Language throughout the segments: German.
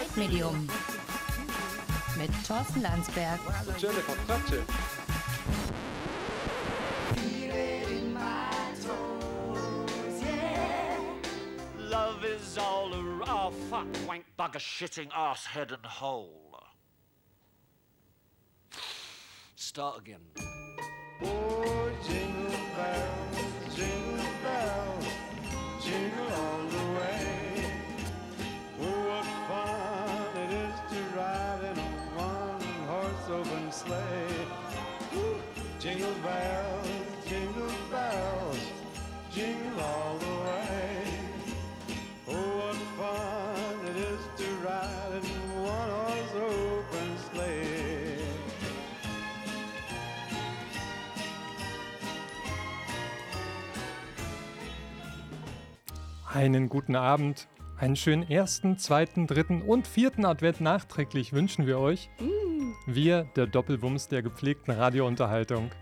Leitmedium mit Thorsten Landsberg. Jennifer Pratchett. Love is all a oh, fuck, wank, bugger, shitting, ass, head, and hole. Start again. Oh, jingle bells, jingle bells, jingle Einen guten Abend, einen schönen ersten, zweiten, dritten und vierten Advent nachträglich wünschen wir euch. Wir, der Doppelwumms der gepflegten Radiounterhaltung.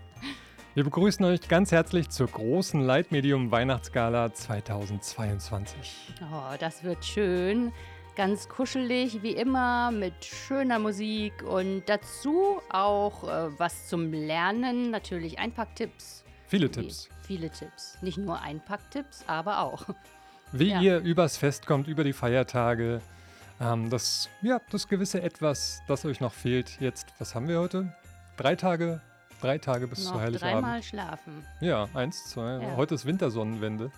Wir begrüßen euch ganz herzlich zur großen Leitmedium Weihnachtsgala 2022. Oh, das wird schön. Ganz kuschelig, wie immer, mit schöner Musik und dazu auch äh, was zum Lernen. Natürlich Einpacktipps. Viele Tipps. Viele Tipps. Nicht nur Einpacktipps, aber auch. Wie Ja. ihr übers Fest kommt, über die Feiertage. Ähm, das, ja, das gewisse Etwas, das euch noch fehlt. Jetzt, was haben wir heute? Drei Tage? Drei Tage bis zu Noch Heiligabend. dreimal schlafen. Ja, eins, zwei. Ja. Heute ist Wintersonnenwende.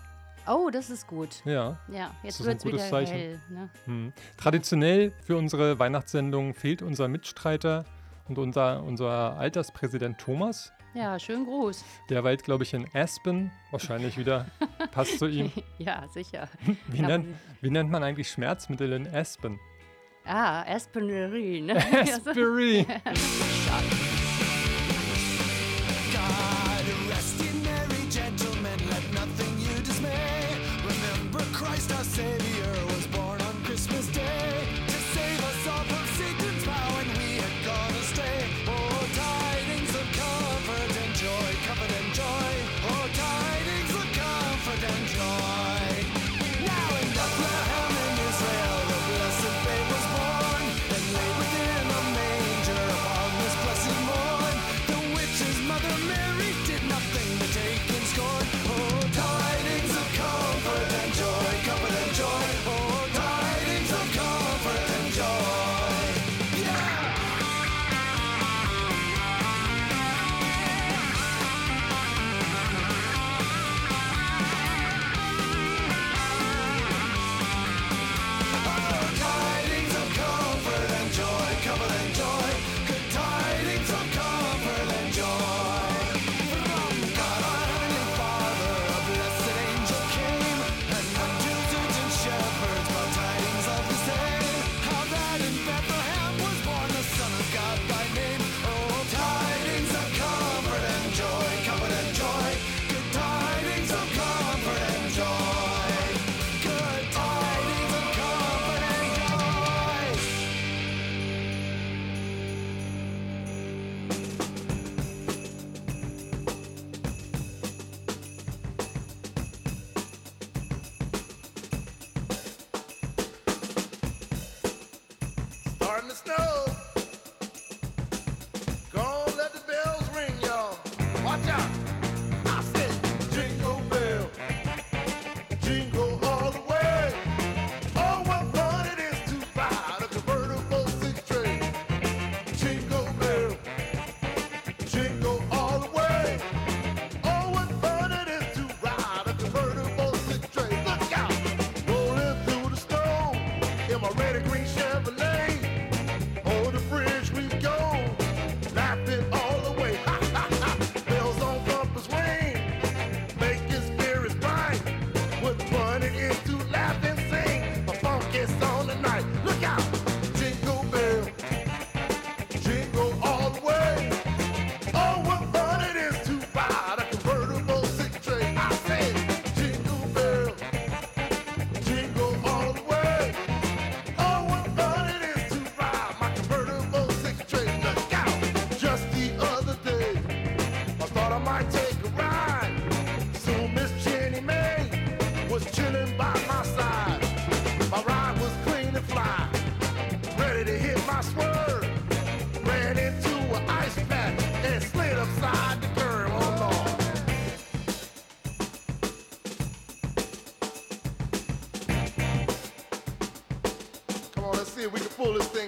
Oh, das ist gut. Ja. Ja, jetzt wird es wieder Zeichen. hell. Ne? Hm. Traditionell für unsere Weihnachtssendung fehlt unser Mitstreiter und unser, unser Alterspräsident Thomas. Ja, schönen Gruß. Der weilt, glaube ich, in Aspen. Wahrscheinlich wieder. Passt zu ihm. Ja, sicher. Wie, Ja, nennt, wie nennt man eigentlich Schmerzmittel in Aspen? Ah, Aspenerie. Ne? Aspirin.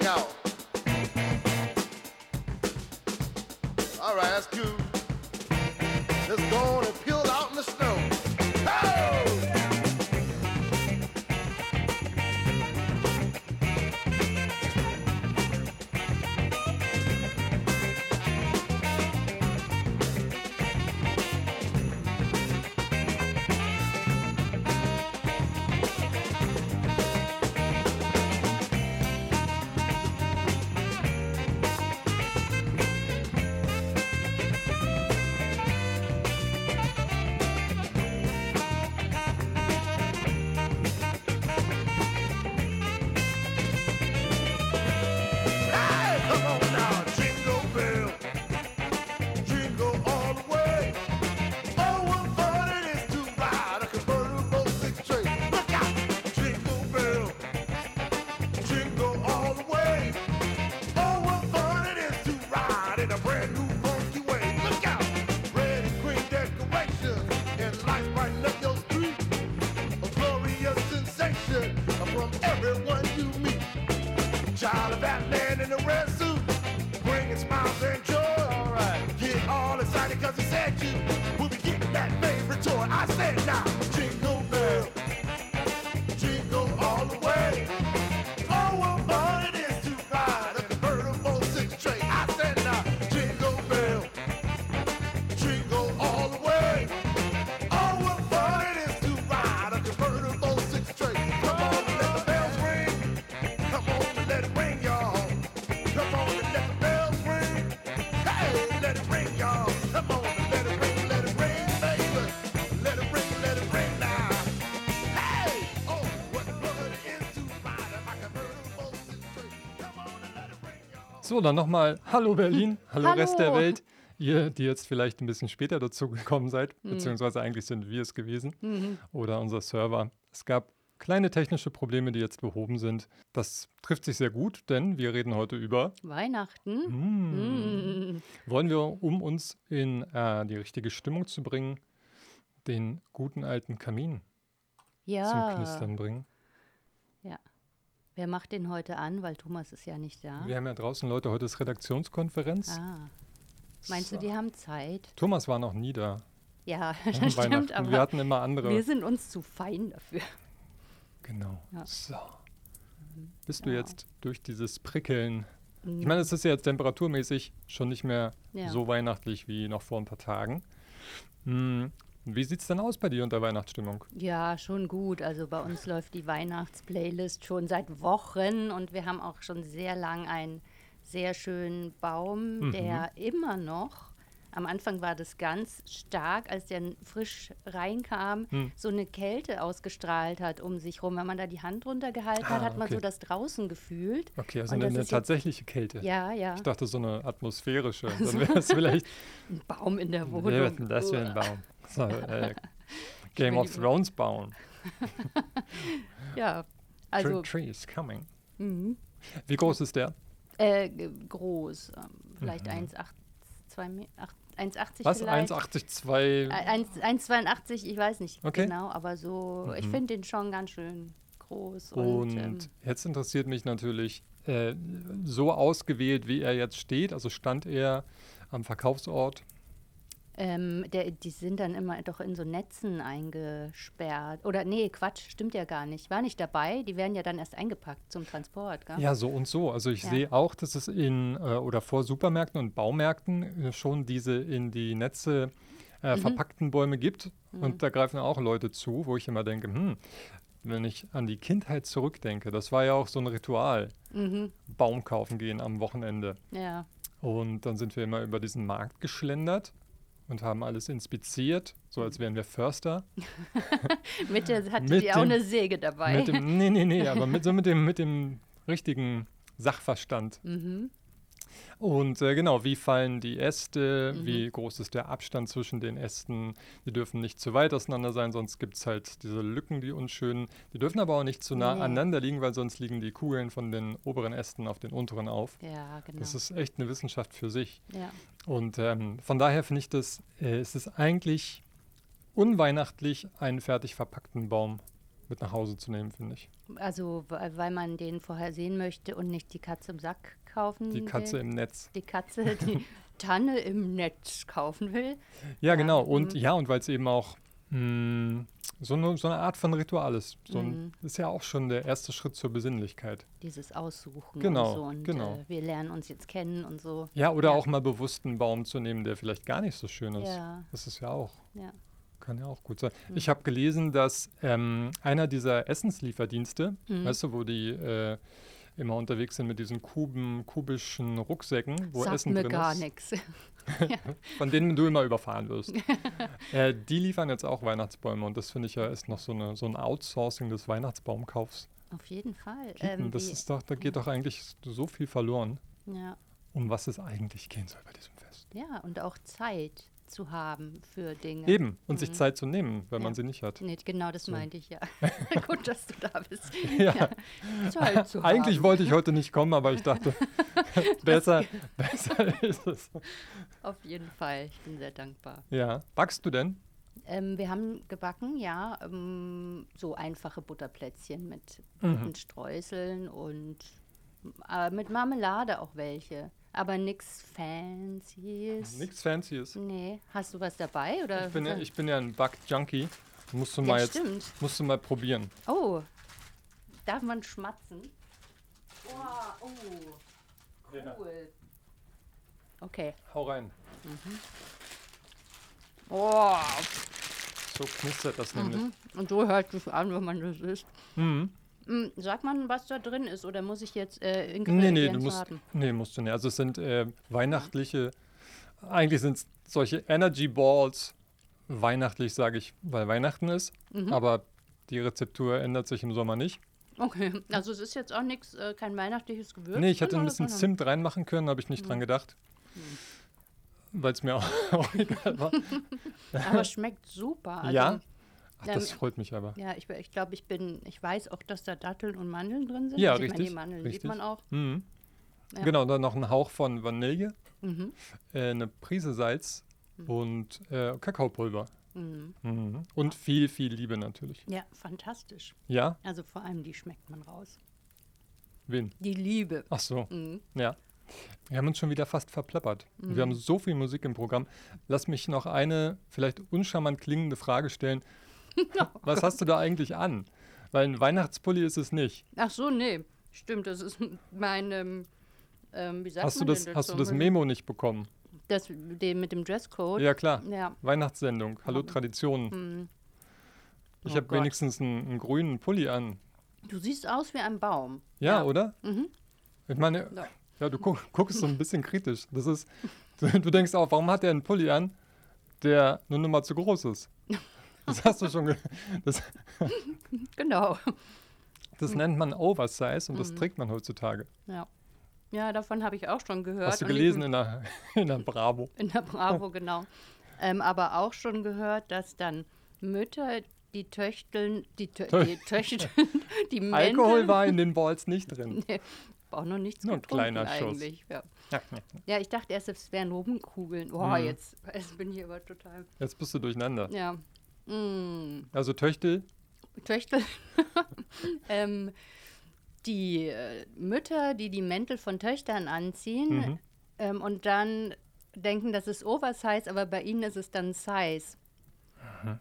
Out. All right, that's cool. So, dann nochmal Hallo Berlin, hallo, Hallo. Rest der Welt. Ihr, die jetzt vielleicht ein bisschen später dazu gekommen seid, Mhm. beziehungsweise eigentlich sind wir es gewesen oder unser Server. Es gab kleine technische Probleme, die jetzt behoben sind. Das trifft sich sehr gut, denn wir reden heute über. Weihnachten. Mm, Mm. wollen wir, um uns in äh, die richtige Stimmung zu bringen, den guten alten Kamin zum Ja. Knistern bringen? ja. Wer macht den heute an? Weil Thomas ist ja nicht da. Wir haben ja draußen Leute, heute ist Redaktionskonferenz. Ah. Meinst So. du, die haben Zeit? Thomas war noch nie da. Ja, das stimmt, aber wir hatten immer andere. wir sind uns zu fein dafür. Genau. Ja. So. Bist du Ja. jetzt durch dieses Prickeln? Ich Mhm. meine, es ist ja jetzt temperaturmäßig schon nicht mehr Ja. so weihnachtlich wie noch vor ein paar Tagen. Hm, wie sieht es denn aus bei dir unter Weihnachtsstimmung? Ja, schon gut. Also bei uns läuft die Weihnachtsplaylist schon seit Wochen und wir haben auch schon sehr lang einen sehr schönen Baum, Mhm. der immer noch, am Anfang war das ganz stark, als der frisch reinkam, Hm. so eine Kälte ausgestrahlt hat um sich rum. Wenn man da die Hand runtergehalten Ah, hat, hat man okay. so das draußen gefühlt. Okay, also Und eine, eine tatsächliche Kälte. Ja, ja, Ich dachte, so eine atmosphärische. Dann wäre es vielleicht. ein Baum in der Ja, Wohnung. denn das für ein. Baum? So, äh, Game of. Thrones Baum. Ja, Also, Tree is coming. mhm. Wie groß ist der? äh, groß, ähm, vielleicht Mhm. 1,82 Me- ach- 1,80 Was? vielleicht. 1,82? Äh, 1 1,82, ich weiß nicht Okay. genau, aber so, ich Mhm. finde den schon ganz schön groß. Und Und, ähm, jetzt interessiert mich natürlich, äh, so ausgewählt, wie er jetzt steht, also stand er am Verkaufsort. Ähm, der, die sind dann immer doch in so Netzen eingesperrt. Oder nee, Quatsch, stimmt ja gar nicht. War nicht dabei, die werden ja dann erst eingepackt zum Transport, gell? Ja, so und so. Also ich Ja. sehe auch, dass es in äh, oder vor Supermärkten und Baumärkten äh, schon diese in die Netze äh, Mhm. verpackten Bäume gibt. Und da greifen auch Leute zu, wo ich immer denke, hm, wenn ich an die Kindheit zurückdenke, das war ja auch so ein Ritual. Mhm. Baum kaufen gehen am Wochenende. Ja. Und dann sind wir immer über diesen Markt geschlendert und haben alles inspiziert, so als wären wir Förster. Mitte hattet Mit ihr auch dem- eine Säge dabei. Mit dem, nee, nee, nee, aber mit, so mit dem, mit dem richtigen Sachverstand. mhm. Und äh, genau, wie fallen die Äste, Mhm. wie groß ist der Abstand zwischen den Ästen? Die dürfen nicht zu weit auseinander sein, sonst gibt es halt diese Lücken, die unschönen. Die dürfen aber auch nicht zu nah Nee. aneinander liegen, weil sonst liegen die Kugeln von den oberen Ästen auf den unteren auf. Ja, genau. Das ist echt eine Wissenschaft für sich. ja. Und ähm, von daher finde ich das, äh, es ist eigentlich unweihnachtlich, einen fertig verpackten Baum mit nach Hause zu nehmen, finde ich. Also, weil man den vorher sehen möchte und nicht die Katze im Sack kaufen Die Katze will. im Netz. Die Katze, die Tanne im Netz kaufen will. Ja, genau. Und mhm. ja, und weil es eben auch mh, so, eine, so eine Art von Ritual ist. So Mhm. ein, ist ja auch schon der erste Schritt zur Besinnlichkeit. Dieses Aussuchen Genau, und so. Und genau. Äh, wir lernen uns jetzt kennen und so. Ja, oder Ja. auch mal bewusst einen Baum zu nehmen, der vielleicht gar nicht so schön ist. Ja. Das ist ja auch, Ja. kann ja auch gut sein. Mhm. Ich habe gelesen, dass ähm, einer dieser Essenslieferdienste, Mhm. weißt du, wo die äh, immer unterwegs sind mit diesen Kuben, kubischen Rucksäcken, wo Sagt Essen mir drin gar nichts. von denen du immer überfahren wirst. äh, die liefern jetzt auch Weihnachtsbäume und das finde ich ja ist noch so, eine, so ein Outsourcing des Weihnachtsbaumkaufs. Auf jeden Fall. Kippen, das ist doch, da geht doch eigentlich so viel verloren, ja. um was es eigentlich gehen soll bei diesem Fest. ja, und auch Zeit zu haben für Dinge. Eben, und sich Zeit zu nehmen, wenn man Ja. sie nicht hat. Nee, genau das meinte ich, ja. Gut, dass du da bist. Ja. Zeit zu Eigentlich haben. wollte ich heute nicht kommen, aber ich dachte, besser, besser ist es. Auf jeden Fall. Ich bin sehr dankbar. Ja. Backst du denn? Ähm, wir haben gebacken, ja, ähm, so einfache Butterplätzchen mit Mhm. Streuseln und äh, mit Marmelade auch welche. Aber nichts Fancyes. Nichts Fancyes. Nee. Hast du was dabei? Oder Ich bin, ja, ich bin ja ein Back-Junkie. Musst du Ja, mal jetzt, stimmt. musst du mal probieren. Oh, darf man schmatzen? Wow, oh, cool. Okay. Hau rein. Oh, So knistert das nämlich. mhm. und so hört es an, wenn man das isst. Mhm. Mm, Sagt man, was da drin ist, oder muss ich jetzt äh, Nee, Ingredienzen nee, du musst, haben? nee, musst du nicht. Also es sind äh, weihnachtliche, eigentlich sind es solche Energy Balls, weihnachtlich sage ich, weil Weihnachten ist, Mhm. aber die Rezeptur ändert sich im Sommer nicht. Okay, also es ist jetzt auch nichts, äh, kein weihnachtliches Gewürz. Nee, ich hätte ein bisschen sondern- Zimt reinmachen können, habe ich nicht Mhm. dran gedacht. Weil es mir auch, auch egal war. Aber es schmeckt super. Also, ja? Ach, das ähm, freut mich aber. Ja, ich, ich glaube, ich bin, ich weiß auch, dass da Datteln und Mandeln drin sind. Ja, also Ich meine, richtig, die Mandeln richtig. sieht man auch. Mhm. Ja. Genau, dann noch ein Hauch von Vanille, Mhm. äh, eine Prise Salz und äh, Kakaopulver. Mhm. Mhm. Und viel, viel Liebe natürlich. Ja, fantastisch. Ja? Also vor allem die schmeckt man raus. Wen? Die Liebe. Ach so, Mhm. ja. Wir haben uns schon wieder fast verplappert. Wir haben so viel Musik im Programm. Lass mich noch eine vielleicht uncharmant klingende Frage stellen. Was hast du da eigentlich an? Weil ein Weihnachtspulli ist es nicht. Ach so, nee. Stimmt, das ist mein, ähm, ähm, wie sagt Hast du man das, denn hast du das Memo nicht bekommen? Das, den mit dem Dresscode? Ja, klar. Ja. Weihnachtssendung. Hallo Traditionen. Hm. Ich Oh habe wenigstens einen, einen grünen Pulli an. Du siehst aus wie ein Baum. Ja, Ja. oder? Mhm. Ich meine, Ja. ja, du guck, guckst so ein bisschen kritisch. Das ist, du, du denkst auch, warum hat er einen Pulli an, der eine Nummer zu groß ist? Das hast du schon. ge- Das, Genau. das nennt man Oversize und Mhm. das trägt man heutzutage. Ja. Ja, davon habe ich auch schon gehört. Hast du gelesen in der, in der Bravo? In der Bravo, genau. Ähm, aber auch schon gehört, dass dann Mütter die Töchteln, die, Tö die Töchteln, die Mäntel, Alkohol war in den Balls nicht drin. Nee, auch noch nichts Nur ein kleiner Schuss. Ja. ja, ich dachte erst, es wären Rumkugeln. Oh, Mhm. jetzt, jetzt bin ich aber total. Jetzt bist du durcheinander. Ja. Mm, Also Töchtel, Töchtel. ähm, die äh, Mütter, die die Mäntel von Töchtern anziehen Mhm. ähm, und dann denken, das ist Oversize, aber bei ihnen ist es dann Size.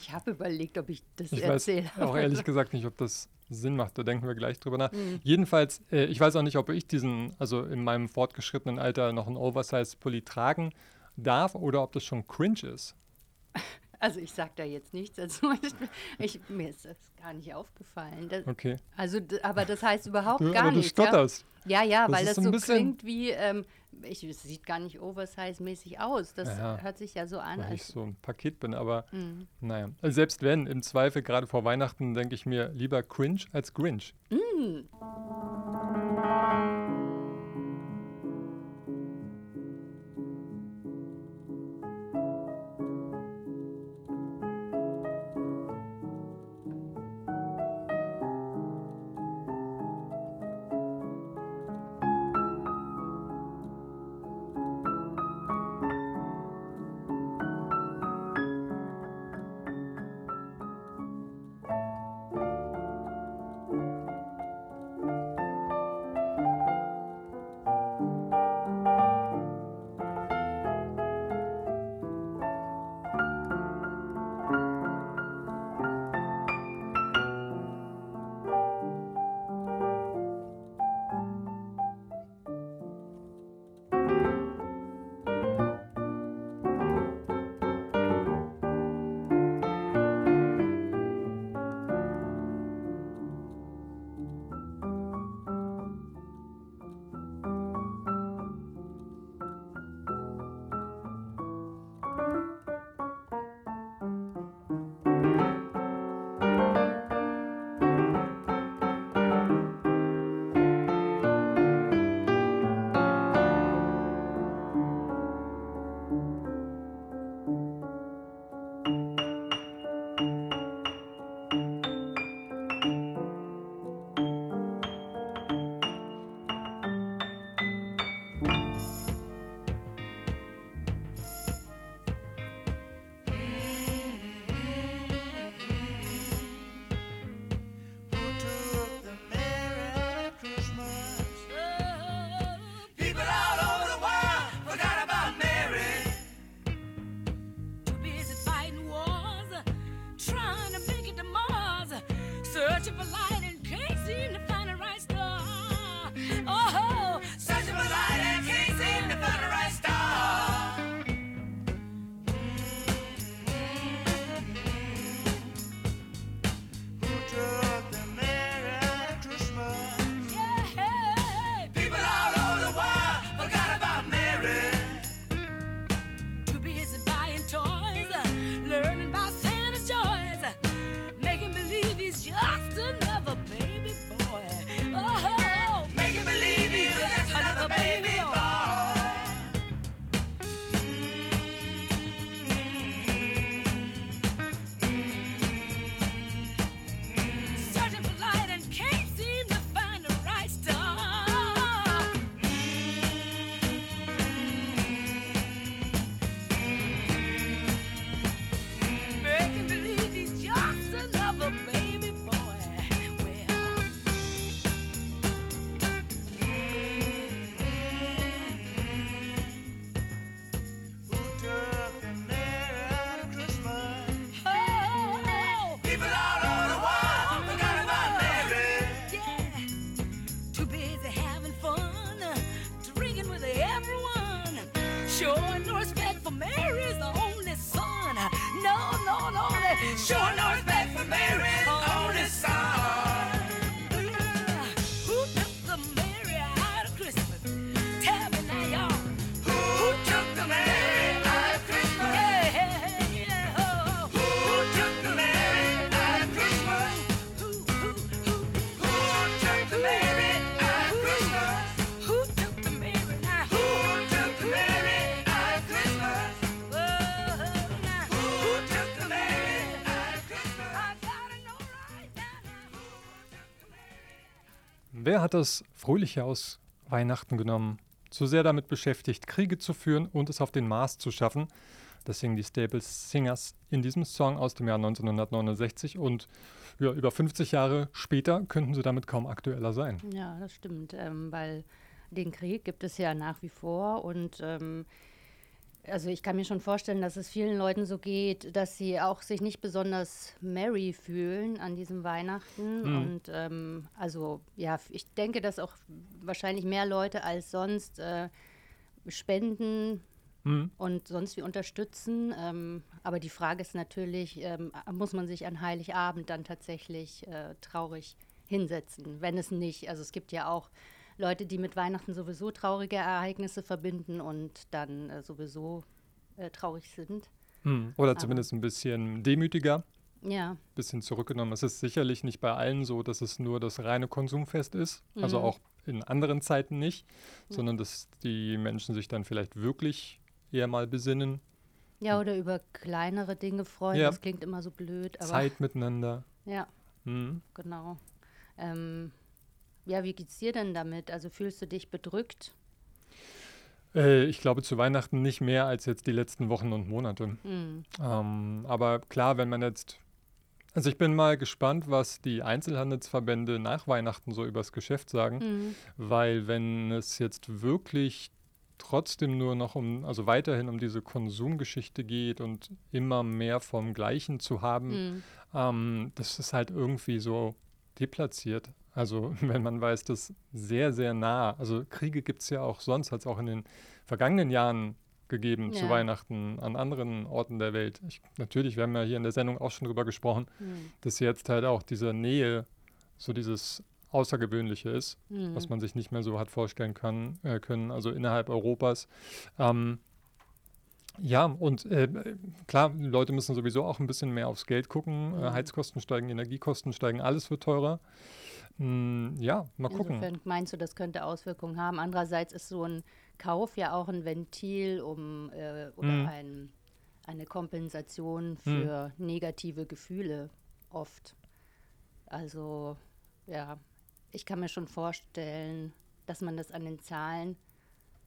ich habe überlegt, ob ich das ich weiß erzähle. auch ehrlich gesagt nicht, ob das Sinn macht. Da denken wir gleich drüber nach. Mhm. Jedenfalls, äh, ich weiß auch nicht, ob ich diesen, also in meinem fortgeschrittenen Alter noch einen Oversize-Pulli tragen darf oder ob das schon cringe ist. Also ich sage da jetzt nichts dazu. Ich, mir ist das gar nicht aufgefallen. Das, Okay. Also, aber das heißt überhaupt Du, gar aber du nichts. Ja? stotterst. Ja, ja, Das weil das so klingt wie, ähm, ich, es sieht gar nicht oversize-mäßig aus. Das Ja. hört sich ja so an, weil ich als. so ein Paket bin, aber Mhm. naja. Also selbst wenn, im Zweifel, gerade vor Weihnachten, denke ich mir lieber cringe als Grinch. Mm. Wer hat das Fröhliche aus Weihnachten genommen? Zu sehr damit beschäftigt, Kriege zu führen und es auf den Mars zu schaffen. Das singen die Staples Singers in diesem Song aus dem Jahr 1969 und ja, über 50 Jahre später könnten sie damit kaum aktueller sein. Ja, das stimmt, ähm, weil den Krieg gibt es ja nach wie vor und ähm, also ich kann mir schon vorstellen, dass es vielen Leuten so geht, dass sie auch sich nicht besonders merry fühlen an diesem Weihnachten. Mhm. Und ähm, also ja, ich denke, dass auch wahrscheinlich mehr Leute als sonst äh, spenden Mhm. und sonst wie unterstützen. Ähm, aber die Frage ist natürlich, ähm, muss man sich an Heiligabend dann tatsächlich äh, traurig hinsetzen? Wenn es nicht, also es gibt ja auch Leute, die mit Weihnachten sowieso traurige Ereignisse verbinden und dann äh, sowieso äh, traurig sind. Hm. Oder zumindest ein bisschen demütiger, Ja, ein bisschen zurückgenommen. Es ist sicherlich nicht bei allen so, dass es nur das reine Konsumfest ist, also Mhm. auch in anderen Zeiten nicht, sondern dass die Menschen sich dann vielleicht wirklich eher mal besinnen, ja, oder über kleinere Dinge freuen. Ja. Das klingt immer so blöd, aber Zeit miteinander. ja, Hm. genau. Ähm, ja, wie geht's dir denn damit? Also fühlst du dich bedrückt? Äh, ich glaube zu Weihnachten nicht mehr als jetzt die letzten Wochen und Monate. Hm. Ähm, aber klar, wenn man jetzt. Also ich bin mal gespannt, was die Einzelhandelsverbände nach Weihnachten so übers Geschäft sagen, Mhm. weil wenn es jetzt wirklich trotzdem nur noch um, also weiterhin um diese Konsumgeschichte geht und immer mehr vom Gleichen zu haben, Mhm. ähm, das ist halt irgendwie so deplatziert. Also wenn man weiß, dass sehr, sehr nah, also Kriege gibt es ja auch sonst, hat es auch in den vergangenen Jahren gegeben zu Ja. Weihnachten an anderen Orten der Welt. Ich, natürlich, wir haben ja hier in der Sendung auch schon drüber gesprochen, Mhm. dass jetzt halt auch diese Nähe so dieses Außergewöhnliche ist, Mhm. was man sich nicht mehr so hat vorstellen kann, äh, können, also innerhalb Europas. Ähm, ja, und äh, klar, Leute müssen sowieso auch ein bisschen mehr aufs Geld gucken. Mhm. Heizkosten steigen, Energiekosten steigen, alles wird teurer. Mm, ja, mal gucken. Insofern meinst du, das könnte Auswirkungen haben. Andererseits ist so ein Kauf ja auch ein Ventil, um äh, oder Mhm. ein, eine Kompensation für negative Gefühle oft. Also ja, ich kann mir schon vorstellen, dass man das an den Zahlen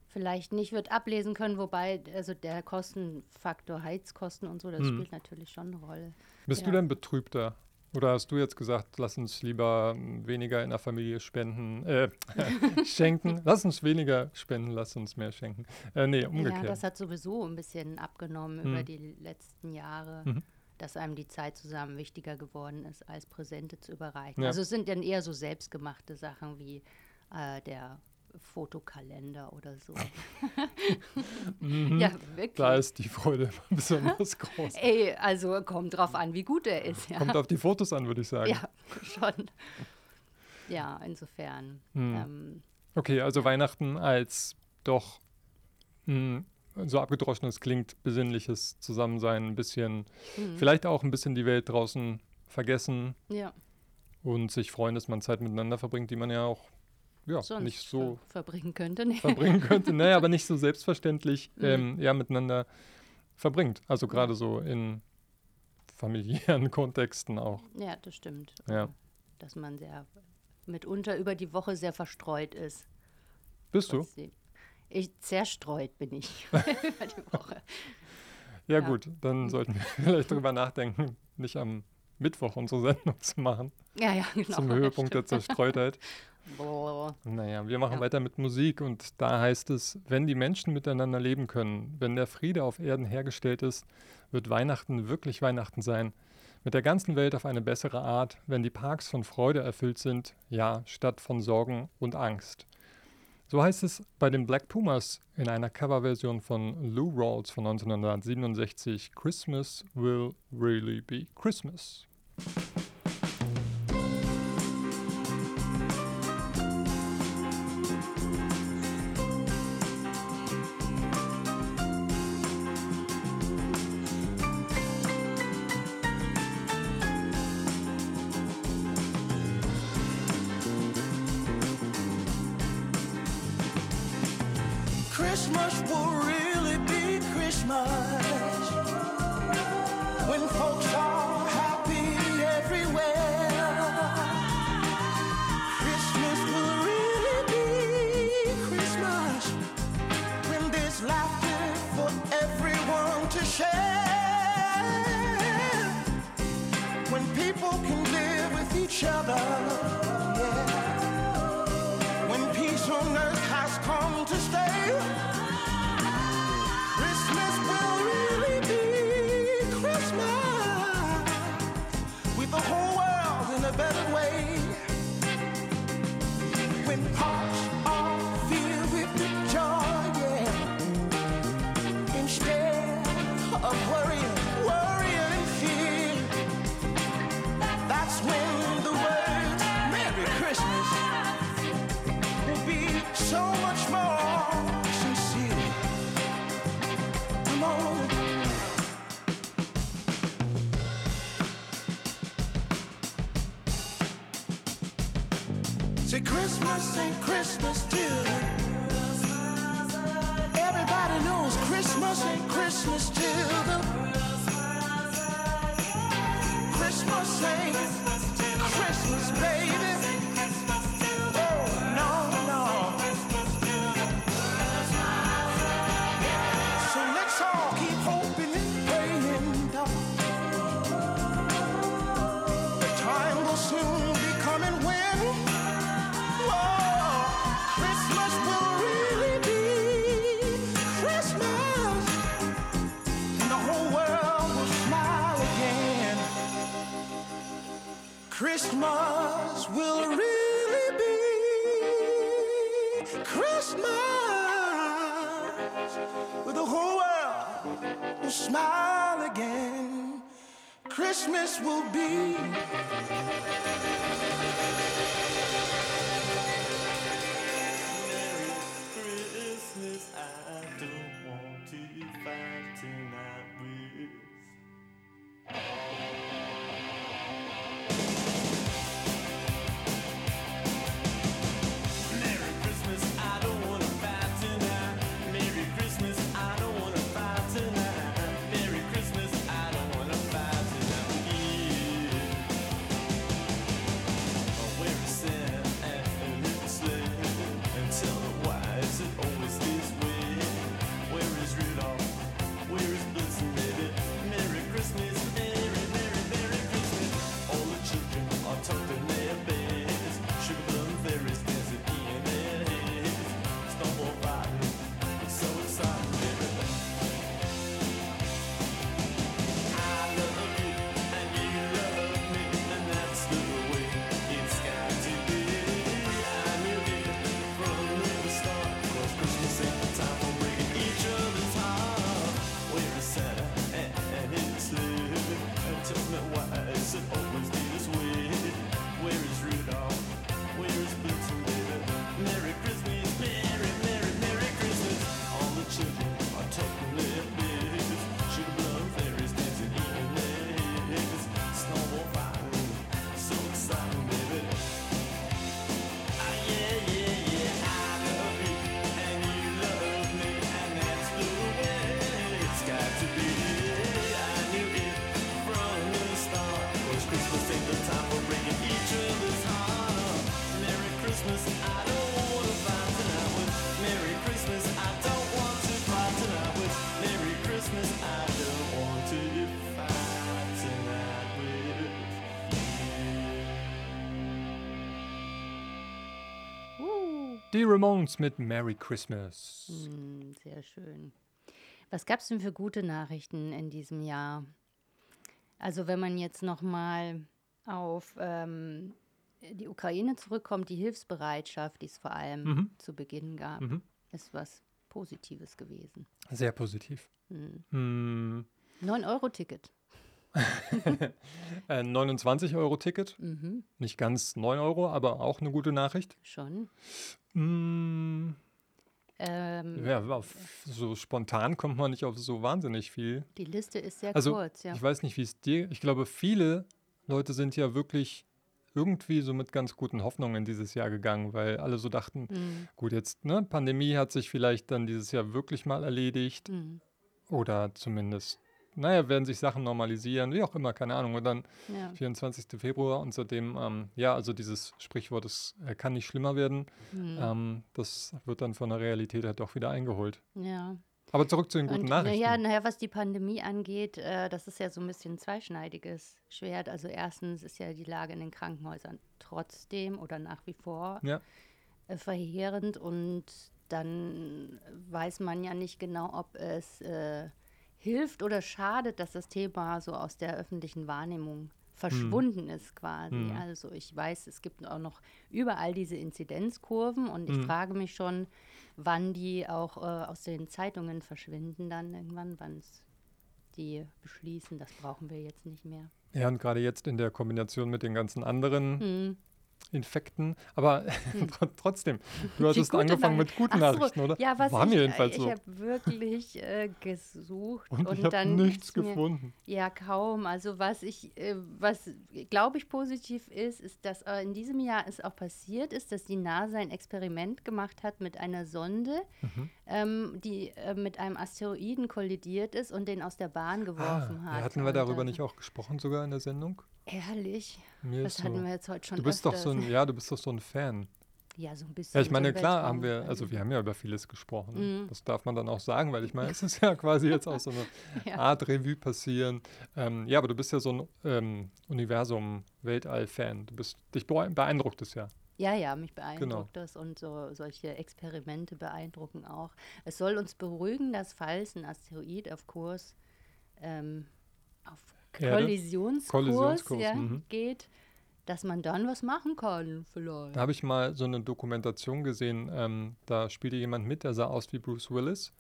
vielleicht nicht wird ablesen können, wobei also der Kostenfaktor Heizkosten und so, das spielt natürlich schon eine Rolle. Bist du ja. denn betrübter? Oder hast du jetzt gesagt, lass uns lieber mm, weniger in der Familie spenden, äh, schenken? Lass uns weniger spenden, lass uns mehr schenken. Äh, nee, Ja, umgekehrt. das hat sowieso ein bisschen abgenommen über Mhm. die letzten Jahre, Mhm. dass einem die Zeit zusammen wichtiger geworden ist, als Präsente zu überreichen. Ja. Also es sind dann eher so selbstgemachte Sachen wie äh, der Fotokalender oder so. Mhm. Ja, wirklich. Da ist die Freude besonders groß. Ey, also kommt drauf an, wie gut er ist. Ja, Kommt auf die Fotos an, würde ich sagen. ja schon. Ja, insofern. Hm. Ähm, Okay, also Weihnachten als doch mh, so abgedroschen es klingt, besinnliches Zusammensein, ein bisschen, Mhm. vielleicht auch ein bisschen die Welt draußen vergessen ja, und sich freuen, dass man Zeit miteinander verbringt, die man ja auch ja, sonst nicht so ver verbringen könnte. Nee. verbringen könnte. Naja, aber nicht so selbstverständlich Mhm. ähm, ja, miteinander verbringt. Also gerade so in familiären Kontexten auch. Ja, das stimmt. Ja. Dass man sehr mitunter über die Woche sehr verstreut ist. Bist du? Ich zerstreut bin ich über die Woche. Ja, Ja. gut, dann sollten wir vielleicht drüber nachdenken, nicht am Mittwoch unsere Sendung zu machen, Ja, ja, genau. zum Höhepunkt der Zerstreutheit. Naja, wir machen ja. weiter mit Musik und da heißt es, wenn die Menschen miteinander leben können, wenn der Friede auf Erden hergestellt ist, wird Weihnachten wirklich Weihnachten sein. Mit der ganzen Welt auf eine bessere Art, wenn die Parks von Freude erfüllt sind, ja, statt von Sorgen und Angst. So heißt es bei den Black Pumas in einer Coverversion von Lou Rawls von 1967, Christmas will really be Christmas. See, Christmas ain't Christmas till everybody knows Christmas ain't Christmas till the Christmas ain't Christmas, baby. Christmas will really be Christmas with the whole world will smile again. Christmas will be. Die Ramones mit Merry Christmas. Hm, sehr schön. Was gab es denn für gute Nachrichten in diesem Jahr? Also wenn man jetzt noch mal auf ähm, die Ukraine zurückkommt, die Hilfsbereitschaft, die es vor allem mhm. zu Beginn gab, mhm. ist was Positives gewesen. Sehr positiv. Hm. Hm. 9-Euro-Ticket. äh, 29 Euro Ticket. Mhm. Nicht ganz 9 Euro, aber auch eine gute Nachricht. Schon. Hm, Ähm, ja, auf, so spontan kommt man nicht auf so wahnsinnig viel. Die Liste ist sehr Also, kurz, ja. ich weiß nicht, wie es dir. Ich glaube, viele Leute sind ja wirklich irgendwie so mit ganz guten Hoffnungen in dieses Jahr gegangen, weil alle so dachten, Mhm. gut, jetzt, ne, Pandemie hat sich vielleicht dann dieses Jahr wirklich mal erledigt Mhm. oder zumindest, naja, werden sich Sachen normalisieren, wie auch immer, keine Ahnung. Und dann Ja. 24. Februar und seitdem, ähm, ja, also dieses Sprichwort, es äh, kann nicht schlimmer werden, Mhm. ähm, das wird dann von der Realität halt doch wieder eingeholt. ja. Aber zurück zu den guten Und Nachrichten. naja, naja, was die Pandemie angeht, äh, das ist ja so ein bisschen ein zweischneidiges Schwert. Also erstens ist ja die Lage in den Krankenhäusern trotzdem oder nach wie vor Ja. äh, verheerend und dann weiß man ja nicht genau, ob es äh, hilft oder schadet, dass das Thema so aus der öffentlichen Wahrnehmung verschwunden ist quasi. Hm. Also ich weiß, es gibt auch noch überall diese Inzidenzkurven und ich Hm. frage mich schon, wann die auch äh, aus den Zeitungen verschwinden dann irgendwann, wann es die beschließen, das brauchen wir jetzt nicht mehr. Ja, und gerade jetzt in der Kombination mit den ganzen anderen Hm. Infekten. Aber tr- trotzdem, du hattest angefangen mit Nachricht- guten Ach so, Nachrichten, oder? Ja, was War ich, mir äh, jedenfalls ich so. habe wirklich äh, gesucht Und, und, ich habe dann nichts mir- gefunden. Ja, kaum. Also was ich, äh, was glaube ich positiv ist, ist, dass äh, in diesem Jahr es auch passiert ist, dass die NASA ein Experiment gemacht hat mit einer Sonde, Mhm. ähm, die äh, mit einem Asteroiden kollidiert ist und den aus der Bahn Ah, geworfen hat. ja, hatten wir darüber äh, nicht auch gesprochen, sogar in der Sendung? Ehrlich? Mir Das hatten so. wir jetzt heute schon Du bist doch öfters. so ein, ja, du bist doch so ein Fan. Ja, so ein bisschen. Ja, ich meine, so klar haben wir, also wir haben ja über vieles gesprochen. Mhm. Das darf man dann auch sagen, weil ich meine, es ist ja quasi jetzt auch so eine Ja. Art Revue passieren. Ähm, ja, aber du bist ja so ein ähm, Universum-Weltall-Fan. Du bist, dich bee- beeindruckt es ja. Ja, ja, mich Genau. beeindruckt das und so, solche Experimente beeindrucken auch. Es soll uns beruhigen, dass falls ein Asteroid auf Kurs, ähm, auf Erde? Kollisionskurs, Kollisionskurs, ja, mhm. geht, dass man dann was machen kann vielleicht. Da habe ich mal so eine Dokumentation gesehen, ähm, da spielte jemand mit, der sah aus wie Bruce Willis.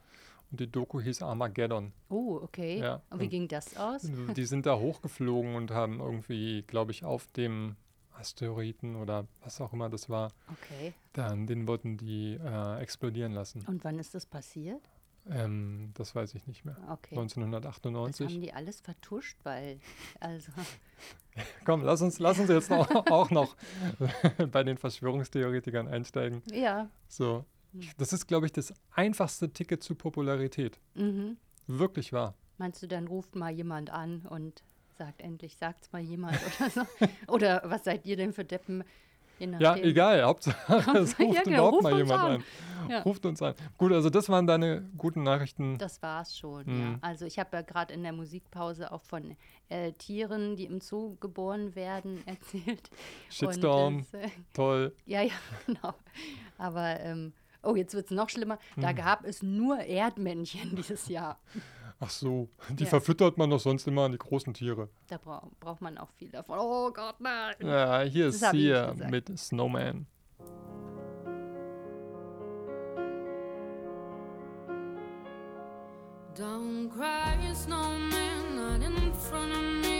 Und die Doku hieß Armageddon. Oh, okay. Ja, und wie und- ging das aus? Die sind da hochgeflogen und haben irgendwie, glaube ich, auf dem Asteroiden oder was auch immer das war, Okay. dann den wollten die äh, explodieren lassen. Und wann ist das passiert? Ähm, das weiß ich nicht mehr. Okay. Das 1998. haben die alles vertuscht, weil, also, Komm, lass uns, lass uns jetzt noch, auch noch bei den Verschwörungstheoretikern einsteigen. ja. So, ich- das ist, glaube ich, das einfachste Ticket zu Popularität. Mhm. Wirklich wahr. Meinst du, dann ruft mal jemand an und sagt endlich, sagt's mal jemand oder so? oder was seid ihr denn für Deppen? Ja, egal, Hauptsache, es Ja, ruft genau, überhaupt ruft mal jemand an. an. Ja. Ruft uns an. Gut, also das waren deine guten Nachrichten. Das war's schon, ja. Mhm. Also ich habe ja gerade in der Musikpause auch von äh, Tieren, die im Zoo geboren werden, erzählt. Shitstorm, Und das, äh, toll. ja, ja, genau. Aber, ähm, oh, jetzt wird's noch schlimmer. Da Hm. gab es nur Erdmännchen dieses Jahr. Ach so, die Ja. verfüttert man doch sonst immer an die großen Tiere. Da brau braucht man auch viel davon. Oh Gott, nein. Ja, hier Das ist hier mit Snowman. Don't cry, snowman, not in front of me.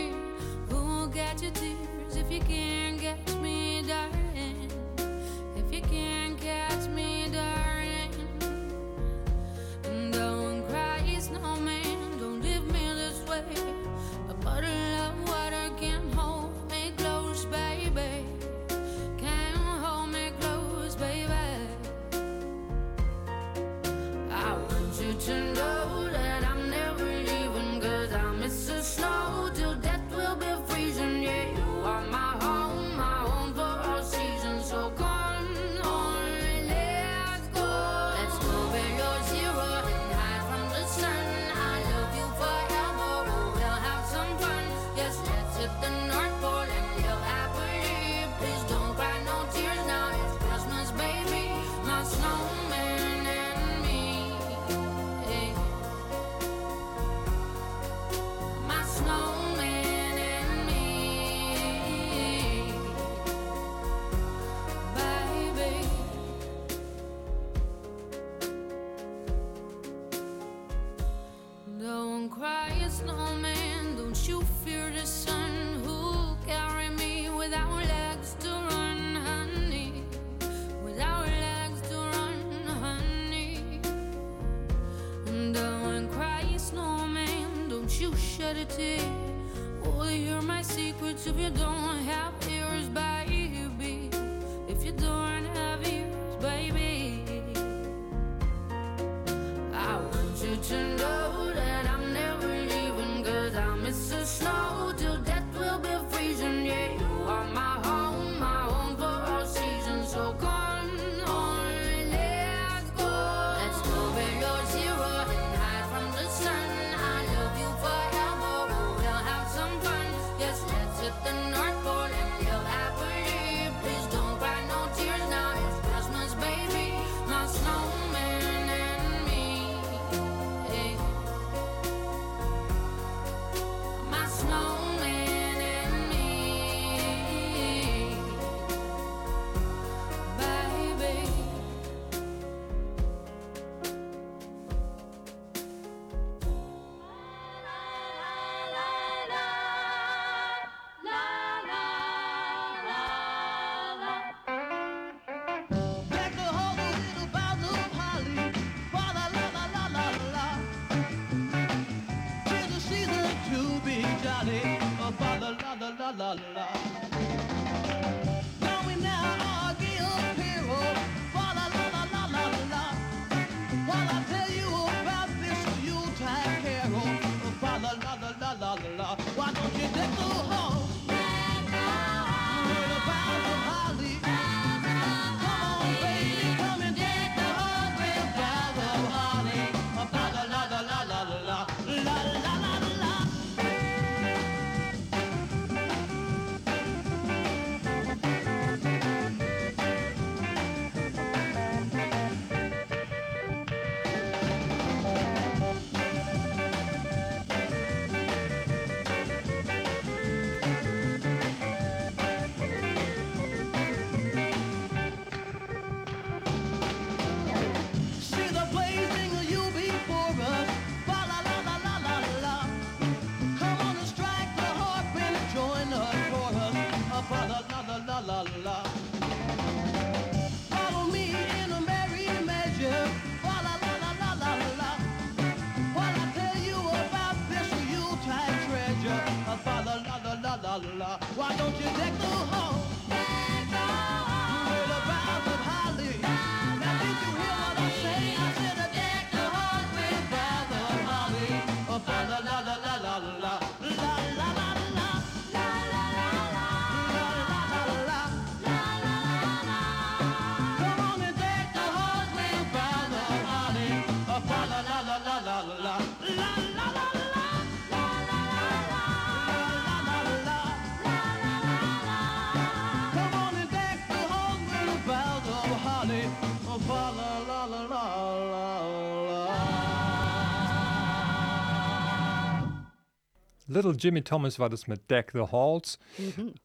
Little Jimmy Thomas war das mit Deck the Halls.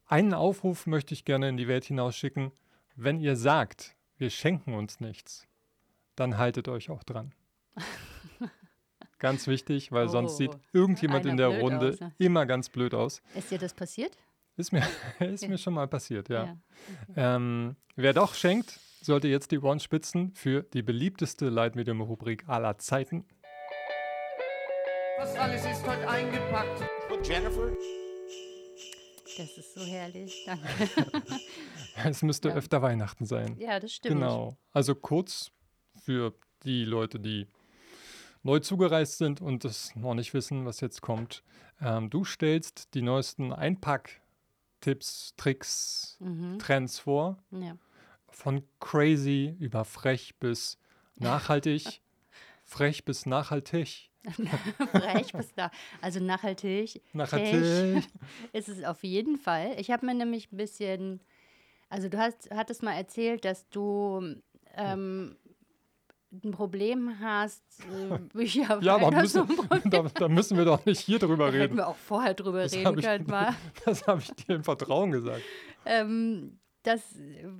Einen Aufruf möchte ich gerne in die Welt hinausschicken. Wenn ihr sagt, wir schenken uns nichts, dann haltet euch auch dran. Ganz wichtig, weil sonst Oh, sieht irgendjemand einer in der Runde aus, ne? immer ganz blöd aus. Ist dir das passiert? Ist mir, ist mir schon mal passiert, ja. Ja. Ähm, wer doch schenkt, sollte jetzt die Ohren spitzen für die beliebteste Leitmedium-Rubrik aller Zeiten. Was alles ist heute eingepackt? But Jennifer, Das ist so herrlich. Danke. Es müsste Ja. öfter Weihnachten sein. Ja, das stimmt. Genau. Also kurz für die Leute, die neu zugereist sind und es noch nicht wissen, was jetzt kommt. Ähm, du stellst die neuesten Einpack-Tipps, Tricks, Mhm. Trends vor. Ja. Von crazy über frech bis nachhaltig. frech bis nachhaltig. Frech bis da. Also nachhaltig. Nachhaltig. Ist es auf jeden Fall. Ich habe mir nämlich ein bisschen, also du hast, hattest mal erzählt, dass du ähm, ein Problem hast, äh, Bücher Ja, aber müssen, da, da müssen wir doch nicht hier drüber Da hätten reden. wir auch vorher drüber Das reden habe ich, können mal. das hab ich dir im Vertrauen gesagt. ähm, das,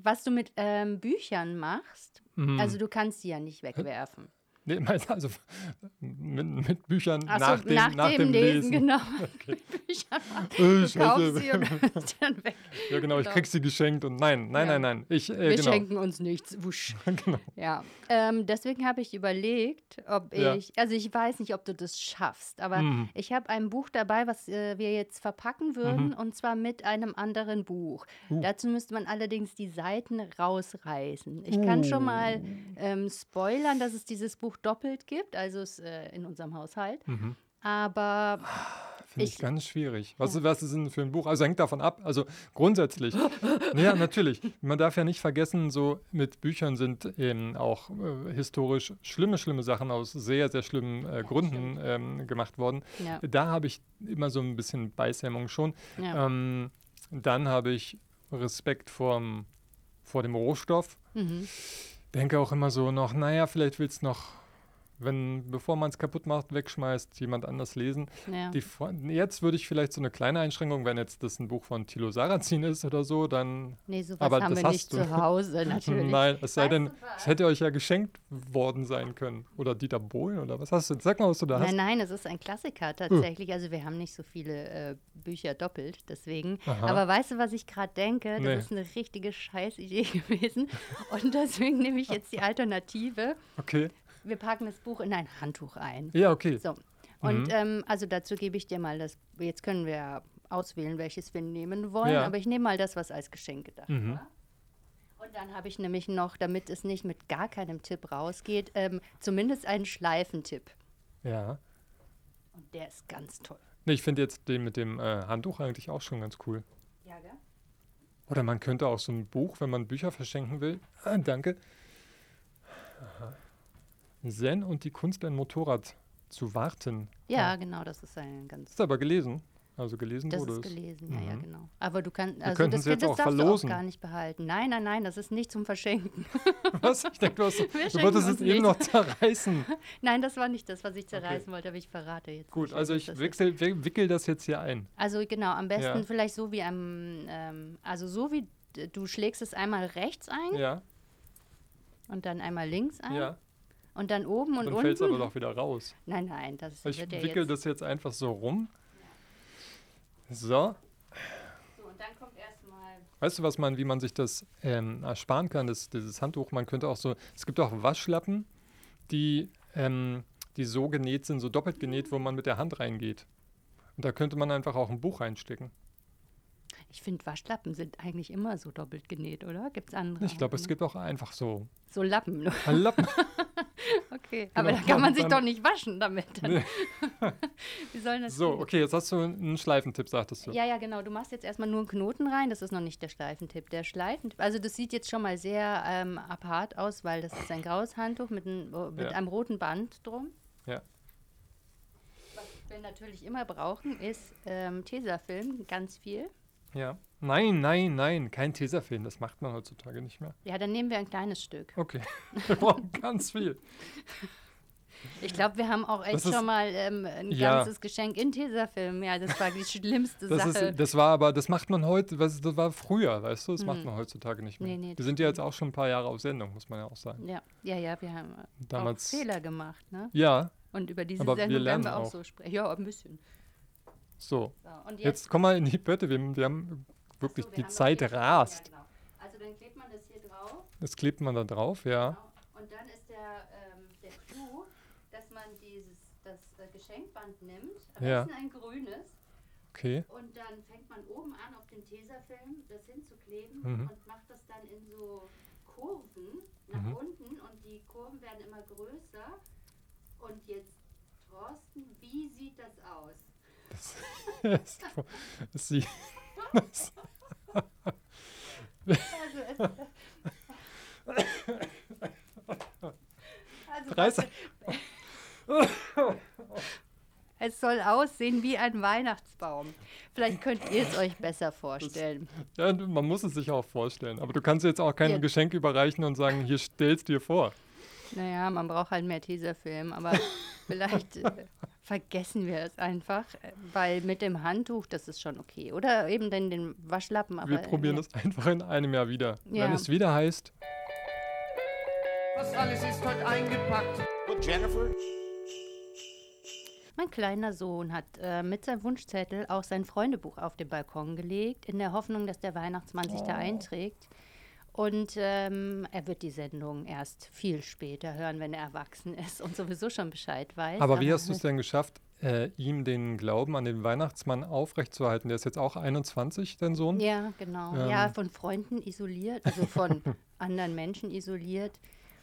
was du mit ähm, Büchern machst, Mhm. also du kannst sie ja nicht wegwerfen. Nee, meinst also mit, mit Büchern so, nach dem, nach, dem, Lesen, genau. Bücher, Äh, du kaufst Scheiße. sie und dann weg. Ja, genau, ich Genau. krieg sie geschenkt und nein, nein, Ja. nein, nein. Ich, äh, Wir genau. schenken uns nichts. Wusch. genau. Ja, ähm, deswegen habe ich überlegt, ob Ja. ich, also ich weiß nicht, ob du das schaffst, aber Mhm. ich habe ein Buch dabei, was äh, wir jetzt verpacken würden, und zwar mit einem anderen Buch. Uh. Dazu müsste man allerdings die Seiten rausreißen. Ich kann schon mal Uh. ähm, spoilern, dass es dieses Buch doppelt gibt, also es, äh, in unserem Haushalt. Mhm. Aber Finde ich, Ich- ganz schwierig. Was, ist- was ist denn für ein Buch? Also hängt davon ab. Also grundsätzlich. ja, natürlich. Man darf ja nicht vergessen, so mit Büchern sind eben auch äh, historisch schlimme, schlimme Sachen aus sehr, sehr schlimmen äh, Gründen ähm, gemacht worden. Ja. Da habe ich immer so ein bisschen Beißhemmung schon. Ja. Ähm, dann habe ich Respekt vorm, vor dem Rohstoff. Mhm. Denke auch immer so noch, naja, vielleicht willst du noch, wenn, bevor man es kaputt macht, wegschmeißt, jemand anders lesen. Ja. Die, jetzt würde ich vielleicht so eine kleine Einschränkung, wenn jetzt das ein Buch von Thilo Sarrazin ist oder so, dann. Nee, sowas aber haben das wir hast nicht du. zu Hause, natürlich. Nein, es sei denn, es hätte euch ja geschenkt worden sein können. Oder Dieter Bohlen oder was hast du? Sag mal, was du da hast. Nein, nein, es ist ein Klassiker tatsächlich. Also wir haben nicht so viele äh, Bücher doppelt, deswegen. Aha. Aber weißt du, was ich gerade denke? Das Nee. ist eine richtige Scheißidee gewesen. Und deswegen nehme ich jetzt die Alternative. Okay. Wir packen das Buch in ein Handtuch ein. Ja, okay. So. Und Mhm. ähm, also dazu gebe ich dir mal das. Jetzt können wir auswählen, welches wir nehmen wollen. Ja. Aber ich nehme mal das, was als Geschenk gedacht Mhm. war. Und dann habe ich nämlich noch, damit es nicht mit gar keinem Tipp rausgeht, ähm, zumindest einen Schleifentipp. Ja. Und der ist ganz toll. Nee, ich finde jetzt den mit dem äh, Handtuch eigentlich auch schon ganz cool. Ja, gell? Oder man könnte auch so ein Buch, wenn man Bücher verschenken will. Ah, danke. Zen und die Kunst, ein Motorrad zu warten. Ja, genau, das ist ein ganz. Ist aber gelesen. Also gelesen Das wurde ist es. gelesen, ja, ja, Mhm. genau. Aber du kannst, also das, jetzt das auch darfst verlosen. du auch gar nicht behalten. Nein, nein, nein, das ist nicht zum Verschenken. Was? Ich denke, du, hast, du wolltest es eben noch zerreißen. nein, das war nicht das, was ich zerreißen wollte, aber ich verrate jetzt. Gut, nicht, also ich das wechsel, wi- wickel das jetzt hier ein. Also genau, am besten Ja. vielleicht so wie am, ähm, also so wie du schlägst es einmal rechts ein Ja, und dann einmal links ein ja. Und dann oben und Dann unten. fällt es aber doch wieder raus. Nein, nein, das Ich wird ja wickel jetzt. das jetzt einfach so rum. So, So, und dann kommt erstmal. weißt du, was man, wie man sich das ähm, ersparen kann, das, dieses Handtuch? Man könnte auch so, es gibt auch Waschlappen, die, ähm, die so genäht sind, so doppelt genäht, wo man mit der Hand reingeht. Und da könnte man einfach auch ein Buch reinstecken. Ich finde, Waschlappen sind eigentlich immer so doppelt genäht, oder? Gibt es andere? Ich glaube, es gibt auch einfach so So Lappen. einen Lappen. Okay, aber Genau, da kann man sich doch nicht waschen damit. Nee. Wie sollen das So, okay, jetzt hast du einen Schleifentipp, sagtest du. Ja, ja, genau. Du machst jetzt erstmal nur einen Knoten rein. Das ist noch nicht der Schleifentipp. Der Schleifentipp, also das sieht jetzt schon mal sehr ähm, apart aus, weil das ist ein graues Handtuch mit, ein, mit Ja. einem roten Band drum. Ja. Was wir natürlich immer brauchen, ist ähm, Tesafilm, ganz viel. Ja. Nein, nein, nein, kein Tesafilm, das macht man heutzutage nicht mehr. Ja, dann nehmen wir ein kleines Stück. Okay, wir brauchen ganz viel. Ich glaube, wir haben auch echt ist- schon mal ähm, ein Ja. ganzes Geschenk in Tesafilm. Ja, das war die schlimmste Das, Sache. ist, das war aber, das macht man heute, das war früher, weißt du, das macht Hm. man heutzutage nicht mehr. Nee, nee, wir sind ja jetzt auch schon ein paar Jahre auf Sendung, muss man ja auch sagen. ja, ja, ja, wir haben Damals- auch Fehler gemacht. Ne? Ja, Und über diese Aber wir Sendung werden lernen wir auch, auch. so sprechen. Ja, ein bisschen. So. So, jetzt, Jetzt komm mal in die Pötte, wir, wir haben wirklich, So, wir die haben Zeit hier- rast. Ja, genau. Also dann klebt man das hier drauf. Das klebt man da drauf, ja. Genau. Und dann ist der, ähm, der Clou, dass man dieses, das äh, Geschenkband nimmt, am Ja. besten ein grünes, Okay. und dann fängt man oben an, auf den Tesafilm das hinzukleben Mhm. und macht das dann in so Kurven nach Mhm. unten und die Kurven werden immer größer. Und jetzt, Thorsten, wie sieht das aus? Das, Also also Es soll aussehen wie ein Weihnachtsbaum. Vielleicht könnt ihr es euch besser vorstellen. ja, man muss es sich auch vorstellen. Aber du kannst jetzt auch kein Ja. Geschenk überreichen und sagen, hier stellst dir vor. Naja, man braucht halt mehr Tesafilm, aber vielleicht äh, vergessen wir es einfach, äh, weil mit dem Handtuch, das ist schon okay. Oder eben den, den Waschlappen. Aber, Wir probieren ja. das einfach in einem Jahr wieder. Ja. Wenn es wieder heißt, Was alles ist heute eingepackt. But Jennifer, Mein kleiner Sohn hat äh, mit seinem Wunschzettel auch sein Freundebuch auf den Balkon gelegt, in der Hoffnung, dass der Weihnachtsmann sich da einträgt. Und ähm, er wird die Sendung erst viel später hören, wenn er erwachsen ist und sowieso schon Bescheid weiß. Aber wie hast du es denn geschafft, äh, ihm den Glauben an den Weihnachtsmann aufrechtzuerhalten? Der ist jetzt auch 21, dein Sohn? Ja, genau. Ähm. Ja, von Freunden isoliert, also von anderen Menschen isoliert.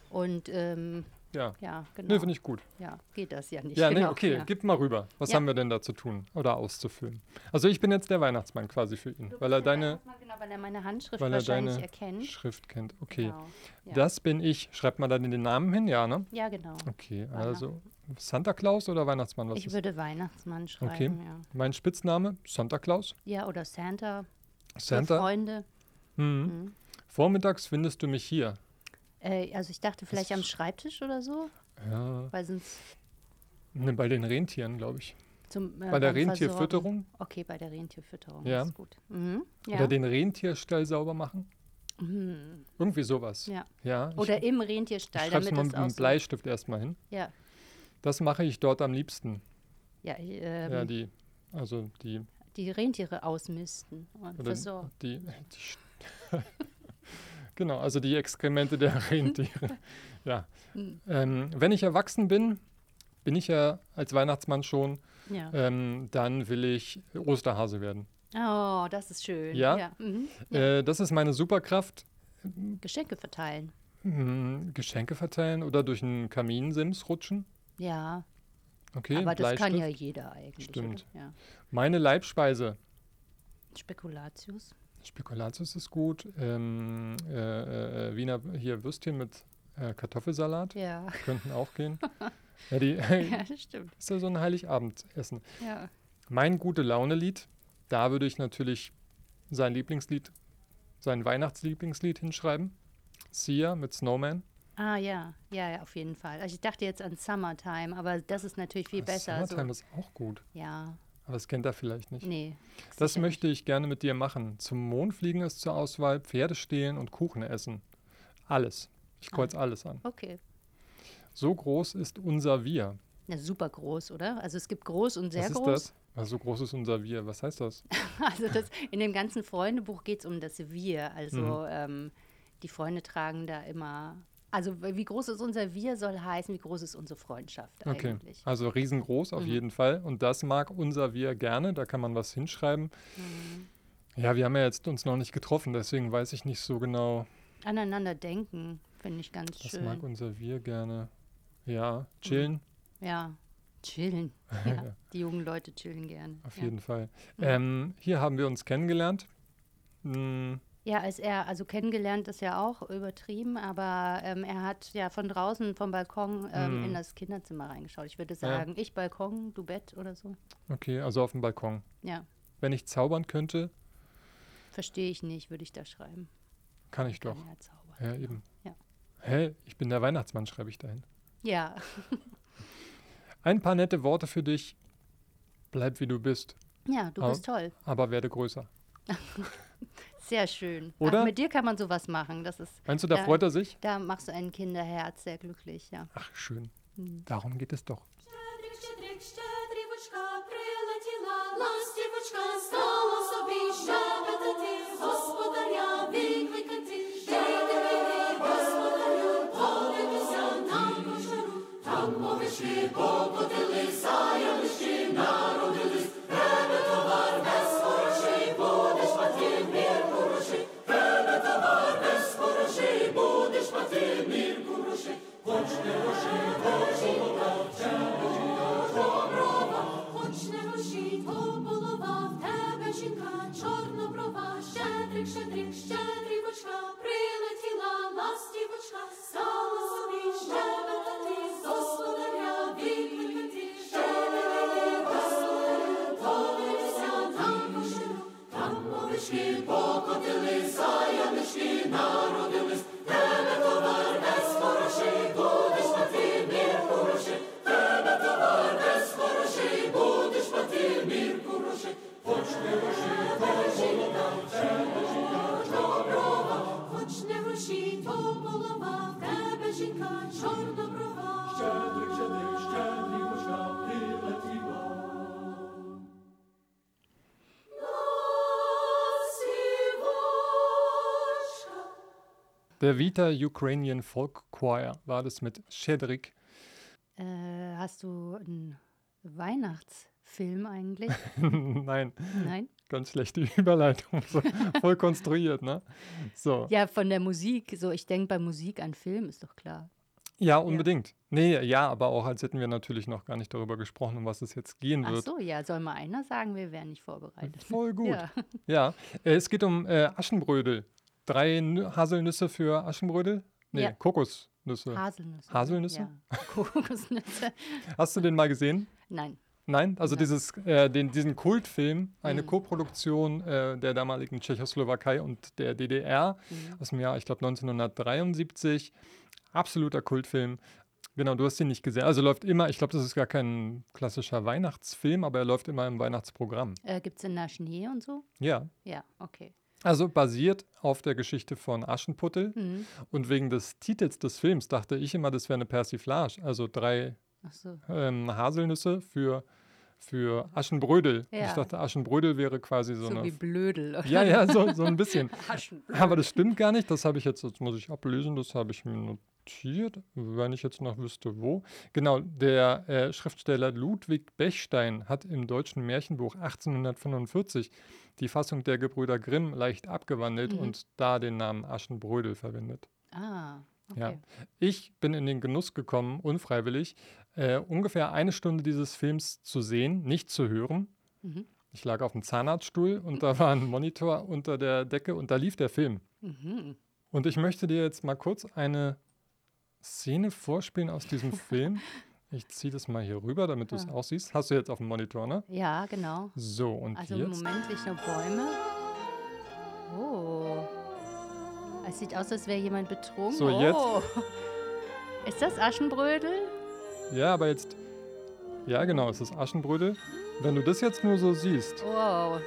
Und ähm, Ja. ja, genau. Nee, finde ich gut. Ja, geht das ja nicht. Ja, genau. nee, okay, ja. gib mal rüber. Was Ja. haben wir denn da zu tun oder auszufüllen? Also ich bin jetzt der Weihnachtsmann quasi für ihn, weil er deine, Genau, weil er meine Handschrift weil er wahrscheinlich deine erkennt. Schrift kennt. Okay, Genau, ja. das bin ich. Schreibt mal dann den Namen hin, ja, ne? Ja, genau. Okay, also Santa Claus oder Weihnachtsmann? Was Ich ist? würde Weihnachtsmann schreiben, Okay, ja. mein Spitzname Santa Claus. Ja, oder Santa. Santa. Freunde. Mhm. Vormittags findest du mich hier. Äh, also ich dachte vielleicht am Schreibtisch oder so, Ja, weil sonst ne, bei den Rentieren, glaube ich. zum äh, Bei der Rentierfütterung? Okay, bei der Rentierfütterung. Ja. Ist gut. Mhm. Ja. Oder den Rentierstall sauber machen. Mhm. Irgendwie sowas. Ja. ja ich, Oder im ich Rentierstall, es damit mal mit einem Bleistift erstmal hin. Ja, Das mache ich dort am liebsten. ja, ähm, ja, die, also die, die Rentiere ausmisten und versorgen. die, die genau, also die Exkremente der Rentiere. ja. Hm. Ähm, wenn ich erwachsen bin, bin ich ja als Weihnachtsmann schon, Ja. ähm, dann will ich Osterhase werden. Oh, das ist schön. Ja? ja. Mhm. ja. Äh, das ist meine Superkraft. Geschenke verteilen. Hm, Geschenke verteilen oder durch einen Kaminsims rutschen. Ja, Okay, aber das kann ja jeder eigentlich. Stimmt. Ja. Meine Leibspeise. Spekulatius. Spekulatius ist gut. Ähm, äh, äh, Wiener hier Würstchen mit äh, Kartoffelsalat Ja. könnten auch gehen. ja, die, ja, das stimmt. ist ja so ein Heiligabendessen. Ja. Mein gute Laune-Lied, da würde ich natürlich sein Lieblingslied, sein Weihnachtslieblingslied hinschreiben. Sia mit Snowman. Ah ja, ja, ja, auf jeden Fall. Also ich dachte jetzt an Summertime, aber das ist natürlich viel besser. Ah, Summertime so. ist auch gut, Ja, aber das kennt er vielleicht nicht. nee. Das möchte ich gerne mit dir machen. Zum Mond fliegen ist zur Auswahl, Pferde stehlen und Kuchen essen. Alles. Ich kreuze alles an. Okay. So groß ist unser Wir. Ja, super groß, oder? Also es gibt groß und sehr Was ist groß. das? Also so groß ist unser Wir. Was heißt das? Also das, in dem ganzen Freundebuch geht es um das Wir. Also Mhm. ähm, die Freunde tragen da immer. Also wie groß ist unser Wir soll heißen, wie groß ist unsere Freundschaft Okay. eigentlich. Also riesengroß auf Mhm. jeden Fall. Und das mag unser Wir gerne. Da kann man was hinschreiben. Mhm. Ja, wir haben ja jetzt uns noch nicht getroffen, deswegen weiß ich nicht so genau. Aneinander denken, finde ich ganz Das schön. mag unser Wir gerne. Ja, chillen. Ja, chillen. Ja, die jungen Leute chillen gerne. Auf ja. jeden Fall. Mhm. Ähm, hier haben wir uns kennengelernt. Hm, Ja, als er, also kennengelernt ist ja auch übertrieben, aber ähm, er hat ja von draußen vom Balkon ähm, Mhm. in das Kinderzimmer reingeschaut. Ich würde Ja. sagen, ich Balkon, du Bett oder so. okay, also auf dem Balkon. Ja, Wenn ich zaubern könnte, verstehe ich nicht, würde ich da schreiben. kann ich doch. Kann ja zaubern. Ja, eben. Ja. Hä? Ich bin der Weihnachtsmann, schreibe ich dahin. Ja, Ein paar nette Worte für dich. Bleib wie du bist, ja, du Aber- bist toll. aber werde größer. Sehr schön. Oder? Ach, mit dir kann man sowas machen. Das ist, Meinst du, da Ja. freut er sich? da machst du ein Kinderherz sehr glücklich, ja. Ach, schön. Hm. Darum geht es doch. Щедрик, щедрик, щедрівочка, прилетіла, ластівочка, на стівочках стала собі щебетати, господаря відкликати, щебетати, господи, долився нам кошину, там овечки покотили, заянички народились, тебе товар весь хороший, будеш мати мір хороший, тебе товар весь хороший, будеш мати мір хороший, почни гроші, дай жінка, тебе хоч не гроші. Der Vita Ukrainian Folk Choir war das mit Shedrik. Äh, hast du einen Weihnachtsfilm eigentlich? Nein. Nein ganz schlechte Überleitung. So, voll konstruiert, ne? So. Ja, von der Musik. So, ich denke bei Musik an Film, ist doch klar. Ja, unbedingt. Nee, ja, aber auch als hätten wir natürlich noch gar nicht darüber gesprochen, um was es jetzt gehen Ach wird. so, ja, soll mal einer sagen, wir wären nicht vorbereitet. Voll gut. Ja. Ja, äh, es geht um äh, Aschenbrödel. Drei Nü- Haselnüsse für Aschenbrödel? Nee, Ja. Kokosnüsse. Haselnüsse. Haselnüsse? Ja. Kokosnüsse. Hast du den mal gesehen? Nein. Nein, also Nein. dieses, äh, den, diesen Kultfilm, eine Mhm. Koproduktion äh, der damaligen Tschechoslowakei und der DDR Mhm. aus dem Jahr, ich glaube 1973. Absoluter Kultfilm. Genau, du hast ihn nicht gesehen. Also läuft immer, ich glaube, das ist gar kein klassischer Weihnachtsfilm, aber er läuft immer im Weihnachtsprogramm. Äh, Gibt es denn da Schnee und so? Ja. Ja, okay. Also basiert auf der Geschichte von Aschenputtel. Mhm. Und wegen des Titels des Films dachte ich immer, das wäre eine Persiflage. Also drei so. ähm, Haselnüsse für, für Aschenbrödel. Und Ich Ja. dachte, Aschenbrödel wäre quasi so, So, eine. wie Blödel. Oder? ja, ja, so, so ein bisschen. Aber das stimmt gar nicht. Das habe ich jetzt, das muss ich ablesen, das habe ich mir notiert, wenn ich jetzt noch wüsste, wo. Genau, der äh, Schriftsteller Ludwig Bechstein hat im deutschen Märchenbuch 1845 die Fassung der Gebrüder Grimm leicht abgewandelt Mhm. und da den Namen Aschenbrödel verwendet. Ah, okay. Ja. Ich bin in den Genuss gekommen, unfreiwillig, äh, ungefähr eine Stunde dieses Films zu sehen, nicht zu hören. Mhm. Ich lag auf dem Zahnarztstuhl und da war ein Monitor unter der Decke und da lief der Film. Mhm. Und ich möchte dir jetzt mal kurz eine Szene vorspielen aus diesem Film. Ich ziehe das mal hier rüber, damit du es auch siehst. Hast du jetzt auf dem Monitor, ne? Ja, genau. So, und Also im jetzt. Moment liegt noch Bäume. Oh. Es sieht aus, als wäre jemand betrunken. So, jetzt. oh. Ist das Aschenbrödel? Ja, aber jetzt. Ja, genau, es ist Aschenbrödel. Wenn du das jetzt nur so siehst. Wow.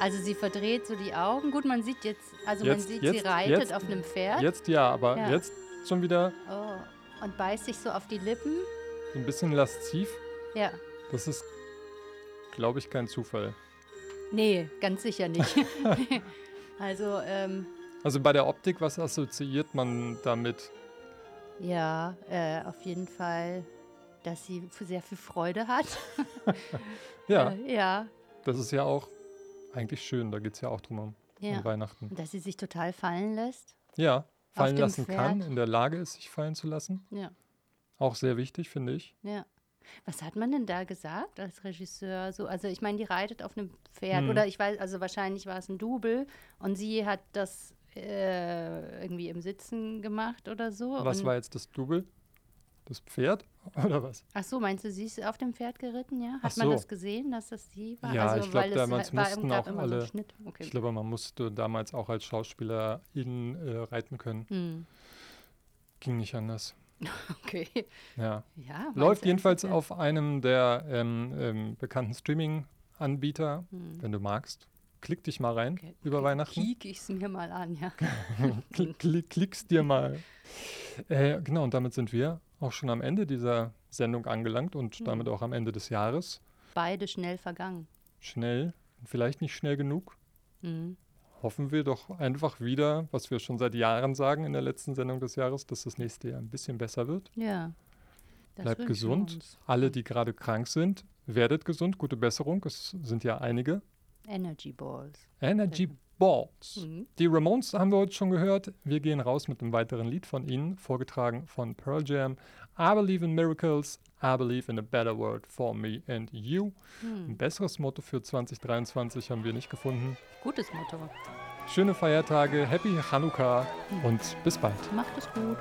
Also sie verdreht so die Augen. Gut, man sieht jetzt, also man Jetzt- sieht, jetzt- sie reitet jetzt- auf einem Pferd. Jetzt ja, aber Ja. jetzt schon wieder Oh. Und beißt sich so auf die Lippen. ein bisschen lasziv. Ja. Das ist, glaube ich, kein Zufall. Nee, ganz sicher nicht. also, ähm, Also bei der Optik, was assoziiert man damit? ja, äh, auf jeden Fall, dass sie sehr viel Freude hat. Ja, Äh, ja. das ist ja auch eigentlich schön. Da geht es ja auch drum um, Ja. um Weihnachten. Und dass sie sich total fallen lässt. Ja, fallen lassen kann, Pferd. in der Lage ist, sich fallen zu lassen. Ja. Auch sehr wichtig, finde ich. Ja. Was hat man denn da gesagt als Regisseur? So, also ich meine, die reitet auf einem Pferd Hm. oder ich weiß, also wahrscheinlich war es ein Double und sie hat das äh, irgendwie im Sitzen gemacht oder so. Was war jetzt das Double? Das Pferd oder was? Ach so, meinst du, sie ist auf dem Pferd geritten, ja? Hat Ach man so. das gesehen, dass das sie war? Ja, also, ich glaube, damals mussten auch so alle. Schnitt. Okay. Ich glaube, man musste damals auch als Schauspielerin äh, reiten können. Hm. Ging nicht anders. Okay. Ja. Ja, Läuft jedenfalls auf einem der ähm, ähm, bekannten Streaming-Anbieter, Hm. wenn du magst. Klick dich mal rein Okay, über Weihnachten. Kiek ich es mir mal an, ja. Klick, klick, klick's dir mal. Äh, genau, und damit sind wir auch schon am Ende dieser Sendung angelangt und Hm. damit auch am Ende des Jahres. Beide schnell vergangen. Schnell, vielleicht nicht schnell genug. Mhm. Hoffen wir doch einfach wieder, was wir schon seit Jahren sagen in der letzten Sendung des Jahres, dass das nächste Jahr ein bisschen besser wird. Ja. Bleibt gesund. Alle, die gerade krank sind, werdet gesund. Gute Besserung. Es sind ja einige. Energy Balls. Energy Balls. Mhm. Die Ramones haben wir heute schon gehört. Wir gehen raus mit einem weiteren Lied von ihnen, vorgetragen von Pearl Jam. I believe in miracles. I believe in a better world for me and you. Hm. Ein besseres Motto für 2023 haben wir nicht gefunden. Gutes Motto. Schöne Feiertage, Happy Hanukkah und bis bald. Macht es gut.